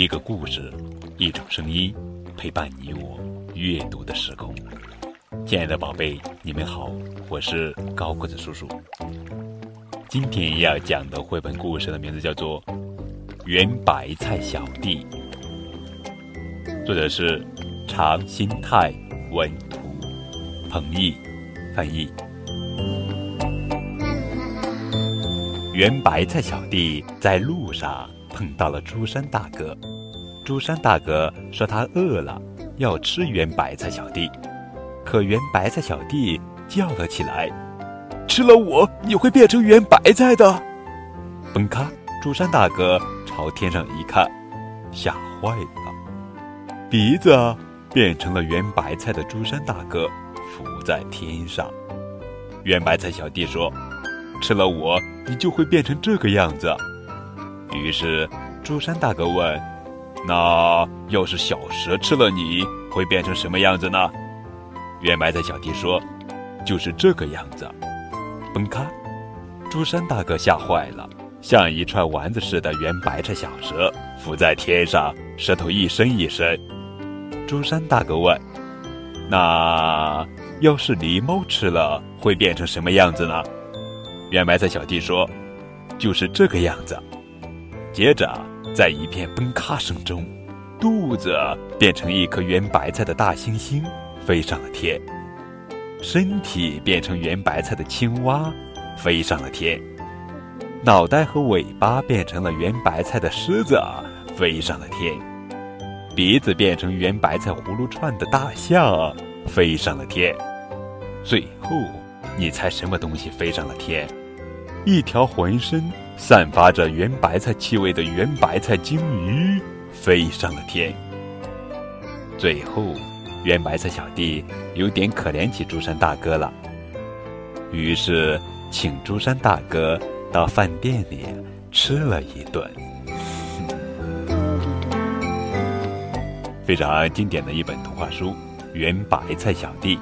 一个故事，一种声音，陪伴你我阅读的时空。亲爱的宝贝，你们好，我是高个子叔叔。今天要讲的绘本故事的名字叫做《圆白菜小弟》，作者是常新泰，文图，彭毅翻译。圆白菜小弟在路上碰到了朱山大哥，朱山大哥说他饿了，要吃圆白菜小弟，可圆白菜小弟叫了起来。吃了我，你会变成圆白菜的。嘣咔！朱山大哥朝天上一看，吓坏了。鼻子变成了圆白菜的朱山大哥浮在天上。圆白菜小弟说：“吃了我，你就会变成这个样子。”于是朱山大哥问：“那要是小蛇吃了你，会变成什么样子呢？”圆白菜小弟说：“就是这个样子。”崩咔！朱山大哥吓坏了，像一串丸子似的圆白菜小蛇浮在天上，舌头一伸一伸。朱山大哥问：“那要是狸猫吃了，会变成什么样子呢？”圆白菜小弟说：“就是这个样子。”接着，在一片崩咔声中，肚子变成一颗圆白菜的大猩猩飞上了天。身体变成圆白菜的青蛙，飞上了天；脑袋和尾巴变成了圆白菜的狮子，飞上了天；鼻子变成圆白菜葫芦串的大象，飞上了天。最后，你猜什么东西飞上了天？一条浑身散发着圆白菜气味的圆白菜鲸鱼飞上了天。最后。圆白菜小弟有点可怜起朱山大哥了，于是请朱山大哥到饭店里吃了一顿。非常经典的一本童话书《圆白菜小弟》。